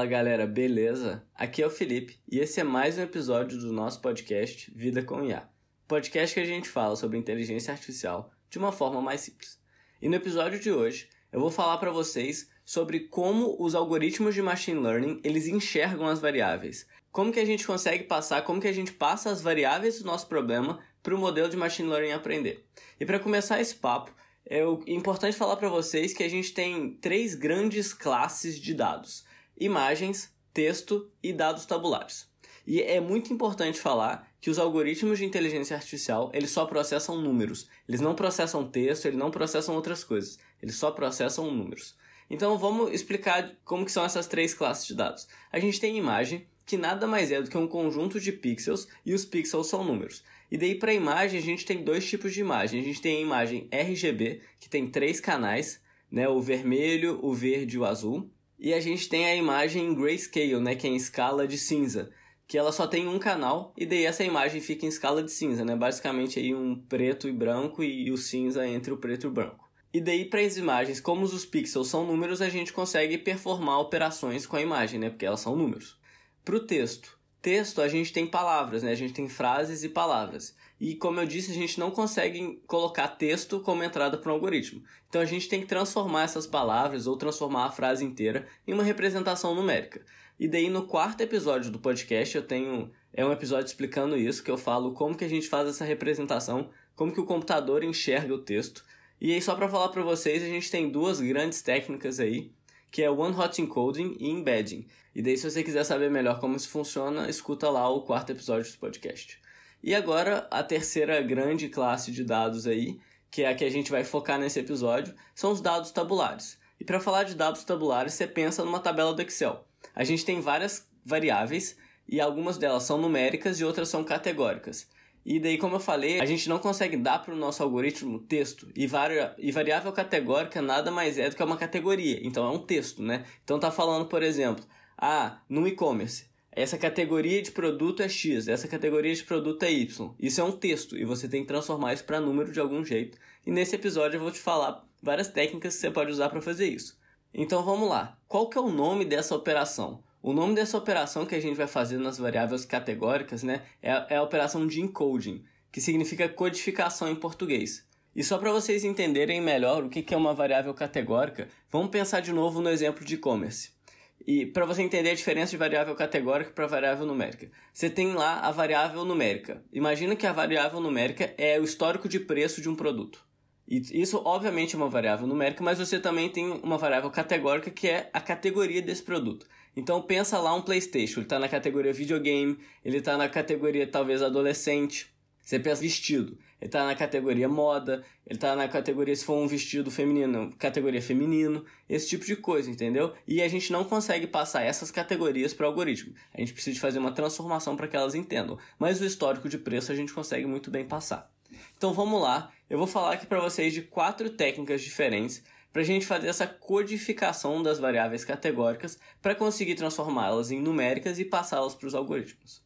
Fala galera, beleza? Aqui é o Felipe e esse é mais um episódio do nosso podcast Vida com IA. Podcast que a gente fala sobre inteligência artificial de uma forma mais simples. E no episódio de hoje eu vou falar para vocês sobre como os algoritmos de machine learning eles enxergam as variáveis. Como que a gente consegue passar, como que a gente passa as variáveis do nosso problema para o modelo de machine learning aprender. E para começar esse papo, é importante falar para vocês que a gente tem três grandes classes de dados imagens, texto e dados tabulares. E é muito importante falar que os algoritmos de inteligência artificial, eles só processam números. Eles não processam texto, eles não processam outras coisas. Eles só processam números. Então vamos explicar como que são essas três classes de dados. A gente tem imagem, que nada mais é do que um conjunto de pixels e os pixels são números. E daí para imagem a gente tem dois tipos de imagem. A gente tem a imagem RGB, que tem três canais, né, o vermelho, o verde e o azul. E a gente tem a imagem em grayscale, né, que é em escala de cinza, que ela só tem um canal e daí essa imagem fica em escala de cinza, né? Basicamente aí um preto e branco e o cinza entre o preto e o branco. E daí para as imagens, como os pixels são números, a gente consegue performar operações com a imagem, né? Porque elas são números. Para o texto, texto a gente tem palavras, né? A gente tem frases e palavras. E como eu disse, a gente não consegue colocar texto como entrada para um algoritmo. Então a gente tem que transformar essas palavras ou transformar a frase inteira em uma representação numérica. E daí no quarto episódio do podcast eu tenho é um episódio explicando isso que eu falo como que a gente faz essa representação, como que o computador enxerga o texto. E aí só para falar para vocês, a gente tem duas grandes técnicas aí que é One Hot Encoding e Embedding. E daí, se você quiser saber melhor como isso funciona, escuta lá o quarto episódio do podcast. E agora, a terceira grande classe de dados aí, que é a que a gente vai focar nesse episódio, são os dados tabulares. E para falar de dados tabulares, você pensa numa tabela do Excel. A gente tem várias variáveis e algumas delas são numéricas e outras são categóricas. E daí, como eu falei, a gente não consegue dar para o nosso algoritmo texto. E, vari... e variável categórica nada mais é do que uma categoria. Então é um texto, né? Então tá falando, por exemplo, ah, no e-commerce, essa categoria de produto é X, essa categoria de produto é Y. Isso é um texto e você tem que transformar isso para número de algum jeito. E nesse episódio eu vou te falar várias técnicas que você pode usar para fazer isso. Então vamos lá. Qual que é o nome dessa operação? O nome dessa operação que a gente vai fazer nas variáveis categóricas, né, é, é a operação de encoding, que significa codificação em português. E só para vocês entenderem melhor o que é uma variável categórica, vamos pensar de novo no exemplo de e-commerce. E para você entender a diferença de variável categórica para variável numérica. Você tem lá a variável numérica. Imagina que a variável numérica é o histórico de preço de um produto. E isso, obviamente, é uma variável numérica, mas você também tem uma variável categórica que é a categoria desse produto. Então pensa lá um PlayStation, ele está na categoria videogame, ele está na categoria talvez adolescente. Você pensa vestido, ele está na categoria moda, ele está na categoria se for um vestido feminino, categoria feminino, esse tipo de coisa, entendeu? E a gente não consegue passar essas categorias para o algoritmo. A gente precisa fazer uma transformação para que elas entendam. Mas o histórico de preço a gente consegue muito bem passar. Então vamos lá, eu vou falar aqui para vocês de quatro técnicas diferentes para a gente fazer essa codificação das variáveis categóricas para conseguir transformá-las em numéricas e passá-las para os algoritmos.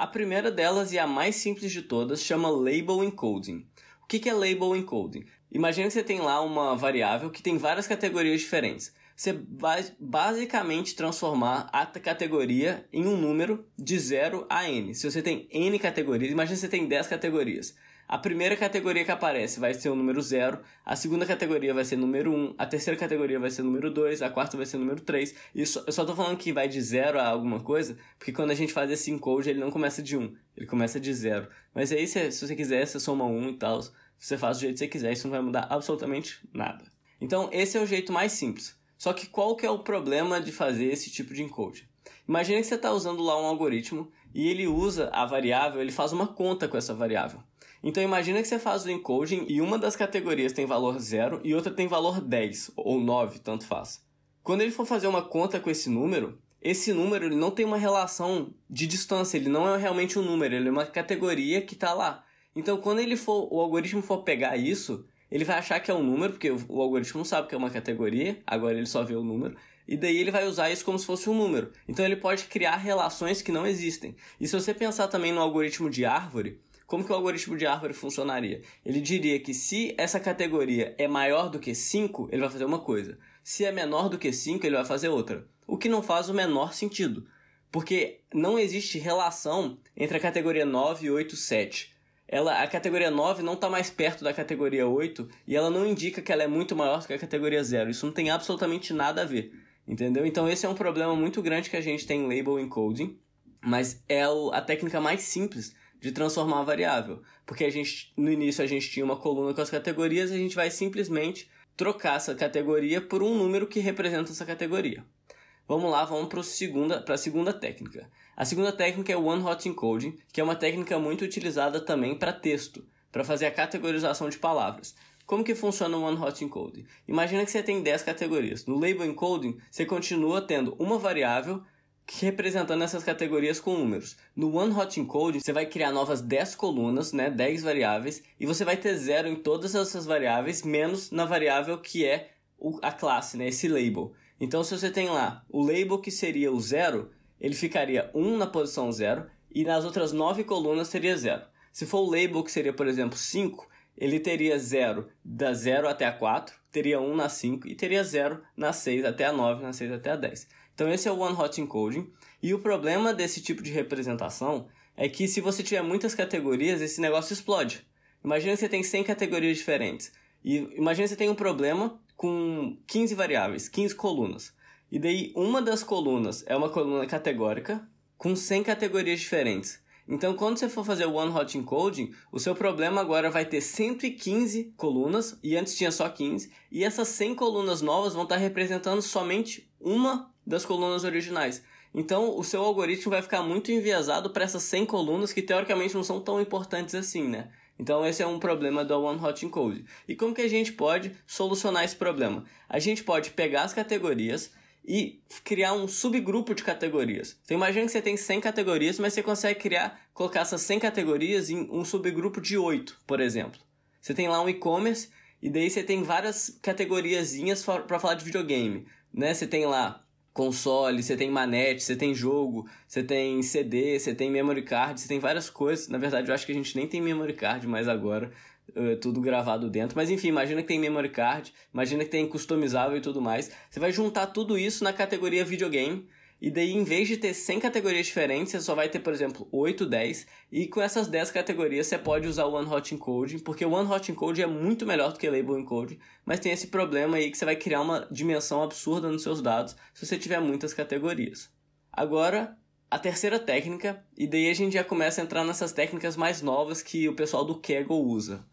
A primeira delas e a mais simples de todas chama Label Encoding. O que é Label Encoding? Imagina que você tem lá uma variável que tem várias categorias diferentes. Você vai basicamente transformar a categoria em um número de 0 a n. Se você tem n categorias, imagina que você tem 10 categorias. A primeira categoria que aparece vai ser o número 0, a segunda categoria vai ser número 1, um, a terceira categoria vai ser número 2, a quarta vai ser número 3. Isso, eu só tô falando que vai de 0 a alguma coisa, porque quando a gente faz esse encode, ele não começa de 1, um, ele começa de 0. Mas aí, se, se você quiser, você soma 1 um e tal, você faz do jeito que você quiser, isso não vai mudar absolutamente nada. Então, esse é o jeito mais simples. Só que qual que é o problema de fazer esse tipo de encode? Imagina que você está usando lá um algoritmo e ele usa a variável, ele faz uma conta com essa variável. Então imagina que você faz o encoding e uma das categorias tem valor 0 e outra tem valor 10 ou 9, tanto faz. Quando ele for fazer uma conta com esse número, esse número ele não tem uma relação de distância, ele não é realmente um número, ele é uma categoria que está lá. Então quando ele for, o algoritmo for pegar isso, ele vai achar que é um número, porque o algoritmo sabe que é uma categoria, agora ele só vê o número, e daí ele vai usar isso como se fosse um número. Então ele pode criar relações que não existem. E se você pensar também no algoritmo de árvore, como que o algoritmo de árvore funcionaria? Ele diria que se essa categoria é maior do que 5, ele vai fazer uma coisa. Se é menor do que 5, ele vai fazer outra. O que não faz o menor sentido. Porque não existe relação entre a categoria 9, 8 e 7. Ela, a categoria 9 não está mais perto da categoria 8 e ela não indica que ela é muito maior que a categoria 0. Isso não tem absolutamente nada a ver. Entendeu? Então esse é um problema muito grande que a gente tem em label encoding, mas é a técnica mais simples de transformar uma variável. Porque a gente, no início a gente tinha uma coluna com as categorias e a gente vai simplesmente trocar essa categoria por um número que representa essa categoria. Vamos lá, vamos para a segunda, segunda técnica. A segunda técnica é o One Hot Encoding, que é uma técnica muito utilizada também para texto, para fazer a categorização de palavras. Como que funciona o One Hot Encoding? Imagina que você tem 10 categorias. No Label Encoding, você continua tendo uma variável representando essas categorias com números. No One Hot Encoding, você vai criar novas 10 colunas, né, 10 variáveis, e você vai ter zero em todas essas variáveis, menos na variável que é a classe, né, esse label. Então, se você tem lá o label que seria o zero, ele ficaria 1 na posição 0 e nas outras 9 colunas seria 0. Se for o label que seria, por exemplo, 5, ele teria 0 da 0 até a 4, teria 1 na 5 e teria 0 na 6 até a 9, na 6 até a 10. Então esse é o One Hot Encoding. E o problema desse tipo de representação é que se você tiver muitas categorias, esse negócio explode. Imagina que você tem 100 categorias diferentes. E imagina que você tem um problema com 15 variáveis, 15 colunas. E daí uma das colunas é uma coluna categórica com 100 categorias diferentes. Então, quando você for fazer o One Hot Encoding, o seu problema agora vai ter 115 colunas, e antes tinha só 15, e essas 100 colunas novas vão estar representando somente uma das colunas originais. Então, o seu algoritmo vai ficar muito enviesado para essas 100 colunas que teoricamente não são tão importantes assim, né? Então, esse é um problema do One Hot Encode. E como que a gente pode solucionar esse problema? A gente pode pegar as categorias, e criar um subgrupo de categorias. Então imagina que você tem 100 categorias, mas você consegue criar, colocar essas 100 categorias em um subgrupo de 8, por exemplo. Você tem lá um e-commerce e daí você tem várias categoriazinhas para falar de videogame, né? Você tem lá console, você tem manete, você tem jogo, você tem CD, você tem memory card, você tem várias coisas. Na verdade, eu acho que a gente nem tem memory card mais agora. Uh, tudo gravado dentro. Mas enfim, imagina que tem memory card, imagina que tem customizável e tudo mais. Você vai juntar tudo isso na categoria videogame. E daí, em vez de ter 100 categorias diferentes, você só vai ter, por exemplo, 8, 10. E com essas 10 categorias, você pode usar o One Hot Encoding, porque o One Hot Encoding é muito melhor do que Label Encoding, mas tem esse problema aí que você vai criar uma dimensão absurda nos seus dados se você tiver muitas categorias. Agora, a terceira técnica, e daí a gente já começa a entrar nessas técnicas mais novas que o pessoal do Kaggle usa.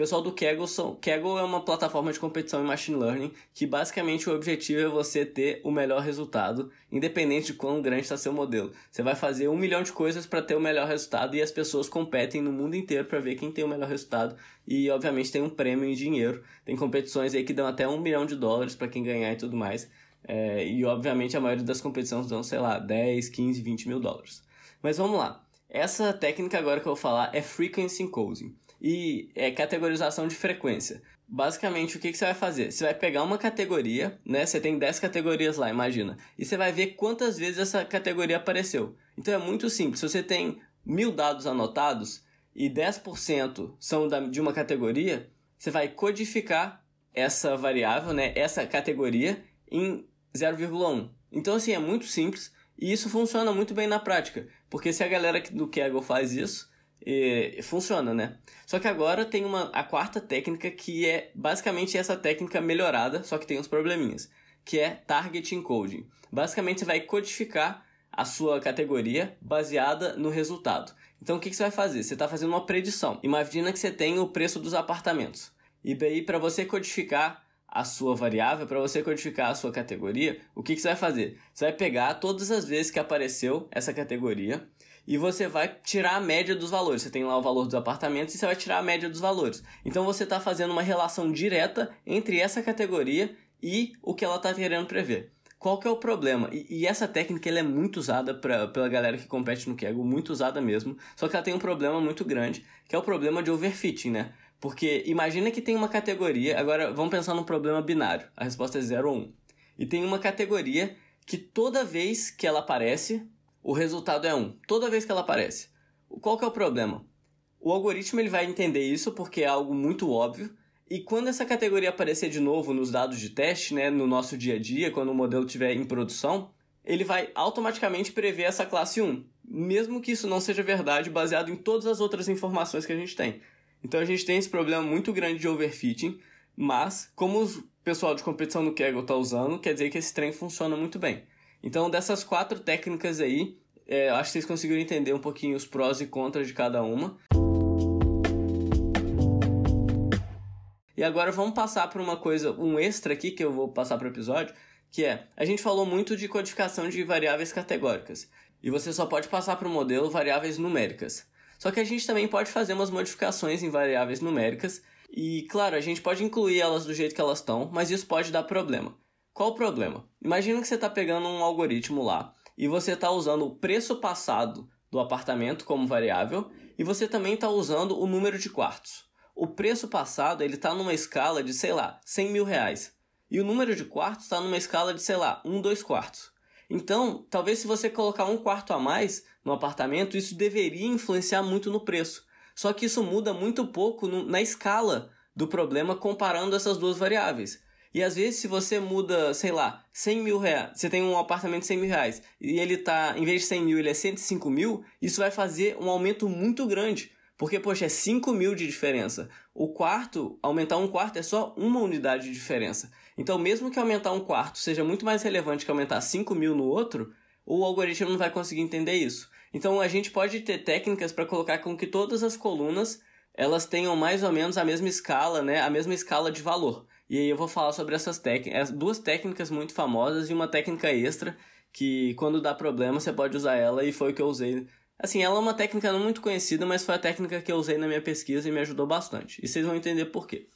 Pessoal do Kaggle, são, Kaggle é uma plataforma de competição em machine learning que basicamente o objetivo é você ter o melhor resultado, independente de quão grande está seu modelo. Você vai fazer um milhão de coisas para ter o melhor resultado e as pessoas competem no mundo inteiro para ver quem tem o melhor resultado e obviamente tem um prêmio em dinheiro. Tem competições aí que dão até um milhão de dólares para quem ganhar e tudo mais. É, e obviamente a maioria das competições dão, sei lá, 10, 15, 20 mil dólares. Mas vamos lá. Essa técnica agora que eu vou falar é Frequency Encoding e é categorização de frequência. Basicamente, o que, que você vai fazer? Você vai pegar uma categoria, né? Você tem 10 categorias lá, imagina. E você vai ver quantas vezes essa categoria apareceu. Então é muito simples. Se você tem mil dados anotados e 10% são de uma categoria, você vai codificar essa variável, né? Essa categoria em 0,1. Então, assim, é muito simples e isso funciona muito bem na prática, porque se a galera do Kaggle faz isso, e, funciona, né? Só que agora tem uma, a quarta técnica que é basicamente essa técnica melhorada, só que tem uns probleminhas, que é Target Encoding. Basicamente você vai codificar a sua categoria baseada no resultado. Então o que, que você vai fazer? Você está fazendo uma predição. Imagina que você tem o preço dos apartamentos. E daí, para você codificar a sua variável, para você codificar a sua categoria, o que, que você vai fazer? Você vai pegar todas as vezes que apareceu essa categoria e você vai tirar a média dos valores. Você tem lá o valor dos apartamentos e você vai tirar a média dos valores. Então você está fazendo uma relação direta entre essa categoria e o que ela está querendo prever. Qual que é o problema? E, e essa técnica é muito usada pra, pela galera que compete no Kaggle, muito usada mesmo. Só que ela tem um problema muito grande, que é o problema de overfitting, né? Porque imagina que tem uma categoria, agora vamos pensar num problema binário. A resposta é 0 ou 1. Um. E tem uma categoria que toda vez que ela aparece, o resultado é 1. Um. Toda vez que ela aparece. Qual que é o problema? O algoritmo ele vai entender isso porque é algo muito óbvio E quando essa categoria aparecer de novo nos dados de teste, né, no nosso dia a dia, quando o modelo estiver em produção, ele vai automaticamente prever essa classe 1, mesmo que isso não seja verdade baseado em todas as outras informações que a gente tem. Então a gente tem esse problema muito grande de overfitting, mas como o pessoal de competição no Kaggle está usando, quer dizer que esse trem funciona muito bem. Então dessas quatro técnicas aí, é, acho que vocês conseguiram entender um pouquinho os prós e contras de cada uma. E agora vamos passar para uma coisa, um extra aqui que eu vou passar para o episódio, que é, a gente falou muito de codificação de variáveis categóricas, e você só pode passar para o modelo variáveis numéricas. Só que a gente também pode fazer umas modificações em variáveis numéricas, e claro, a gente pode incluir elas do jeito que elas estão, mas isso pode dar problema. Qual o problema? Imagina que você está pegando um algoritmo lá e você está usando o preço passado do apartamento como variável e você também está usando o número de quartos. O preço passado ele está numa escala de, sei lá, 100 mil reais. E o número de quartos está numa escala de, sei lá, 1, 2 quartos. Então, talvez se você colocar um quarto a mais no apartamento, isso deveria influenciar muito no preço. Só que isso muda muito pouco no, na escala do problema comparando essas duas variáveis. E às vezes, se você muda, sei lá, 100 mil reais, você tem um apartamento de 100 mil reais e ele tá, em vez de 100 mil, ele é 105 mil, isso vai fazer um aumento muito grande. Porque, poxa, é 5 mil de diferença. O quarto, aumentar um quarto é só uma unidade de diferença. Então, mesmo que aumentar um quarto seja muito mais relevante que aumentar 5 mil no outro, o algoritmo não vai conseguir entender isso. Então, a gente pode ter técnicas para colocar com que todas as colunas elas tenham mais ou menos a mesma escala, né? A mesma escala de valor. E aí eu vou falar sobre essas técnicas, duas técnicas muito famosas e uma técnica extra que quando dá problema você pode usar ela e foi o que eu usei. Assim, ela é uma técnica não muito conhecida, mas foi a técnica que eu usei na minha pesquisa e me ajudou bastante. E vocês vão entender por quê.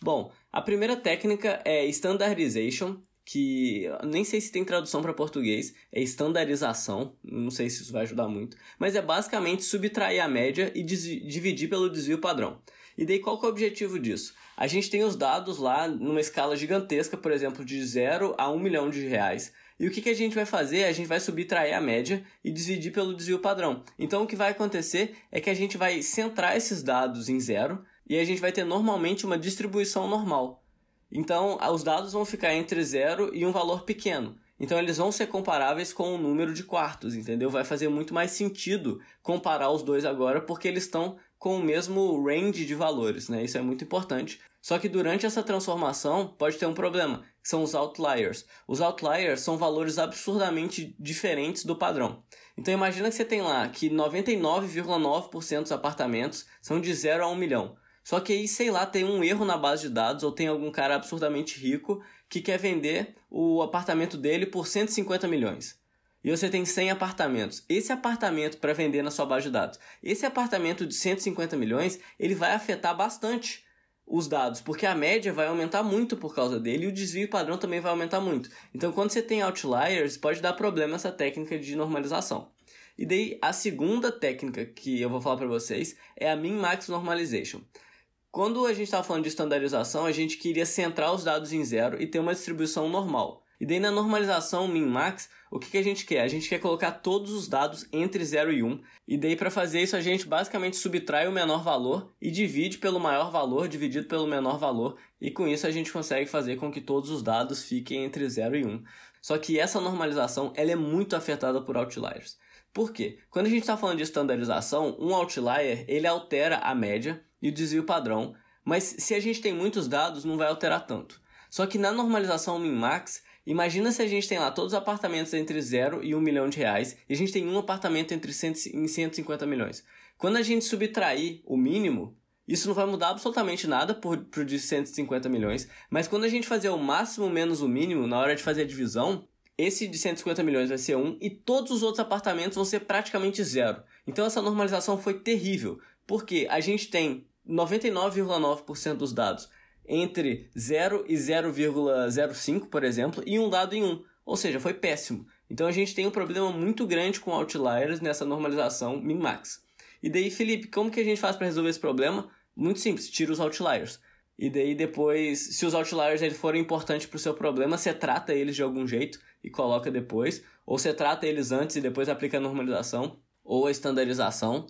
Bom, a primeira técnica é standardization, que nem sei se tem tradução para português, é estandarização, não sei se isso vai ajudar muito, mas é basicamente subtrair a média e dividir pelo desvio padrão. E daí qual que é o objetivo disso? A gente tem os dados lá numa escala gigantesca, por exemplo, de 0 a 1 milhão de reais. E o que, que a gente vai fazer? A gente vai subtrair a média e dividir pelo desvio padrão. Então o que vai acontecer é que a gente vai centrar esses dados em zero e a gente vai ter normalmente uma distribuição normal. Então os dados vão ficar entre zero e um valor pequeno. Então eles vão ser comparáveis com o número de quartos, entendeu? Vai fazer muito mais sentido comparar os dois agora porque eles estão com o mesmo range de valores, né? Isso é muito importante. Só que durante essa transformação pode ter um problema, que são os outliers. Os outliers são valores absurdamente diferentes do padrão. Então imagina que você tem lá que 99,9% dos apartamentos são de 0 a 1 milhão. Só que aí, sei lá, tem um erro na base de dados ou tem algum cara absurdamente rico que quer vender o apartamento dele por 150 milhões e você tem 100 apartamentos. Esse apartamento para vender na sua base de dados, esse apartamento de 150 milhões, ele vai afetar bastante os dados, porque a média vai aumentar muito por causa dele e o desvio padrão também vai aumentar muito. Então, quando você tem outliers, pode dar problema essa técnica de normalização. E daí, a segunda técnica que eu vou falar para vocês é a min-max normalization. Quando a gente estava falando de estandarização, a gente queria centrar os dados em zero e ter uma distribuição normal. E daí na normalização min-max, o que, que a gente quer? A gente quer colocar todos os dados entre 0 e 1, um, e daí para fazer isso a gente basicamente subtrai o menor valor e divide pelo maior valor dividido pelo menor valor, e com isso a gente consegue fazer com que todos os dados fiquem entre 0 e 1. Um. Só que essa normalização ela é muito afetada por outliers. Por quê? Quando a gente está falando de estandarização, um outlier ele altera a média e o desvio padrão, mas se a gente tem muitos dados não vai alterar tanto. Só que na normalização min-max Imagina se a gente tem lá todos os apartamentos entre 0 e 1 milhão de reais e a gente tem um apartamento entre 100, em 150 milhões. Quando a gente subtrair o mínimo, isso não vai mudar absolutamente nada por, por de 150 milhões, mas quando a gente fazer o máximo menos o mínimo na hora de fazer a divisão, esse de 150 milhões vai ser 1 e todos os outros apartamentos vão ser praticamente zero. Então essa normalização foi terrível, porque a gente tem 99,9% dos dados entre 0 e 0,05, por exemplo, e um dado em 1. Ou seja, foi péssimo. Então a gente tem um problema muito grande com outliers nessa normalização min-max. E daí, Felipe, como que a gente faz para resolver esse problema? Muito simples, tira os outliers. E daí depois, se os outliers eles forem importantes para o seu problema, você trata eles de algum jeito e coloca depois. Ou você trata eles antes e depois aplica a normalização ou a estandarização.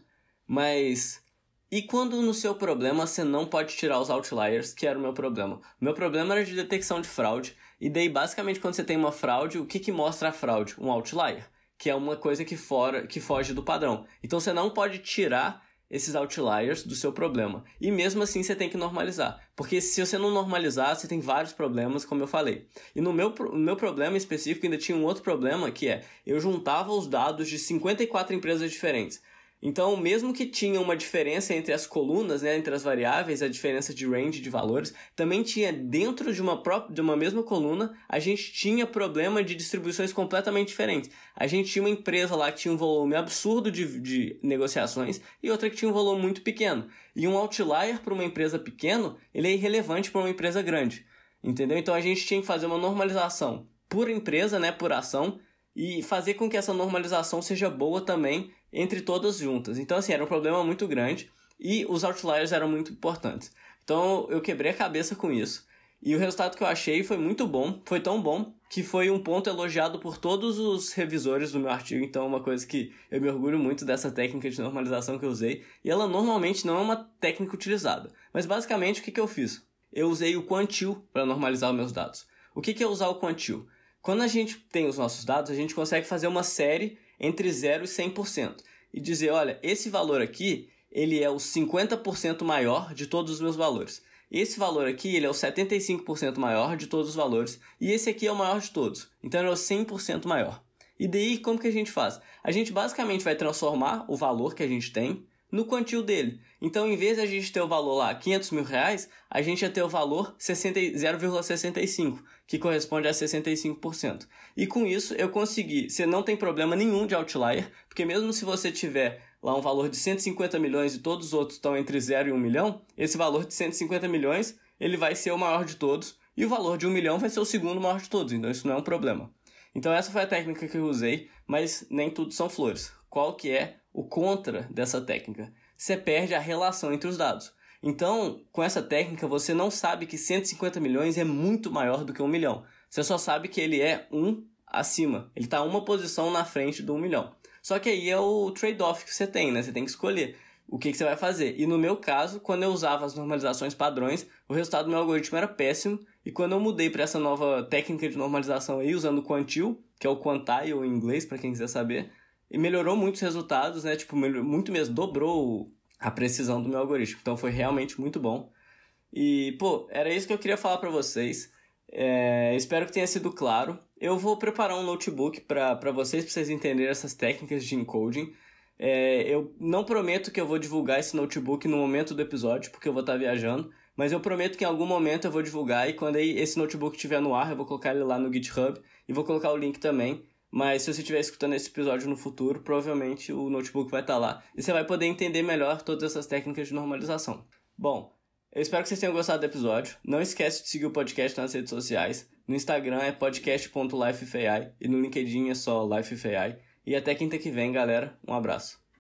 Mas E quando no seu problema você não pode tirar os outliers, que era o meu problema. Meu problema era de detecção de fraude, e daí basicamente quando você tem uma fraude, o que, que mostra a fraude? Um outlier, que é uma coisa que, fora, que foge do padrão. Então você não pode tirar esses outliers do seu problema. E mesmo assim você tem que normalizar. Porque se você não normalizar, você tem vários problemas, como eu falei. E no meu, no meu problema específico ainda tinha um outro problema, que é eu juntava os dados de 54 empresas diferentes. Então, mesmo que tinha uma diferença entre as colunas, né, entre as variáveis, a diferença de range de valores, também tinha dentro de uma, própria, de uma mesma coluna, a gente tinha problema de distribuições completamente diferentes. A gente tinha uma empresa lá que tinha um volume absurdo de, de negociações e outra que tinha um volume muito pequeno. E um outlier para uma empresa pequena, ele é irrelevante para uma empresa grande. Entendeu? Então a gente tinha que fazer uma normalização por empresa, né, por ação, e fazer com que essa normalização seja boa também entre todas juntas. Então, assim, era um problema muito grande e os outliers eram muito importantes. Então, eu quebrei a cabeça com isso. E o resultado que eu achei foi muito bom, foi tão bom que foi um ponto elogiado por todos os revisores do meu artigo. Então, é uma coisa que eu me orgulho muito dessa técnica de normalização que eu usei. E ela normalmente não é uma técnica utilizada. Mas basicamente, o que, que eu fiz? Eu usei o Quantil para normalizar os meus dados. O que, que é usar o Quantil? Quando a gente tem os nossos dados, a gente consegue fazer uma série entre 0 e 100% e dizer, olha, esse valor aqui, ele é o 50% maior de todos os meus valores. Esse valor aqui, ele é o 75% maior de todos os valores e esse aqui é o maior de todos. Então ele é o 100% maior. E daí como que a gente faz? A gente basicamente vai transformar o valor que a gente tem no quantil dele. Então, em vez de a gente ter o valor lá 500 mil reais, a gente ia ter o valor 0,65, que corresponde a 65%. E com isso eu consegui, você não tem problema nenhum de outlier, porque mesmo se você tiver lá um valor de 150 milhões e todos os outros estão entre 0 e 1 milhão, esse valor de 150 milhões ele vai ser o maior de todos, e o valor de 1 milhão vai ser o segundo maior de todos, então isso não é um problema. Então essa foi a técnica que eu usei, mas nem tudo são flores. Qual que é o contra dessa técnica. Você perde a relação entre os dados. Então, com essa técnica, você não sabe que 150 milhões é muito maior do que um milhão. Você só sabe que ele é um acima. Ele está uma posição na frente do um milhão. Só que aí é o trade-off que você tem, né? Você tem que escolher o que, que, você vai fazer. E no meu caso, quando eu usava as normalizações padrões, o resultado do meu algoritmo era péssimo. E quando eu mudei para essa nova técnica de normalização aí, usando o Quantil, que é o Quantile em inglês, para quem quiser saber, e melhorou muitos resultados, né? Tipo, muito mesmo, dobrou a precisão do meu algoritmo. Então foi realmente muito bom. E, pô, era isso que eu queria falar para vocês. É, espero que tenha sido claro. Eu vou preparar um notebook para vocês, para vocês entenderem essas técnicas de encoding. É, eu não prometo que eu vou divulgar esse notebook no momento do episódio, porque eu vou estar viajando. Mas eu prometo que em algum momento eu vou divulgar e quando esse notebook estiver no ar, eu vou colocar ele lá no GitHub e vou colocar o link também. Mas se você estiver escutando esse episódio no futuro, provavelmente o notebook vai estar lá e você vai poder entender melhor todas essas técnicas de normalização. Bom, eu espero que vocês tenham gostado do episódio. Não esquece de seguir o podcast nas redes sociais. No Instagram é podcast.lifefai e no LinkedIn é só lifefai. E até quinta que vem, galera. Um abraço.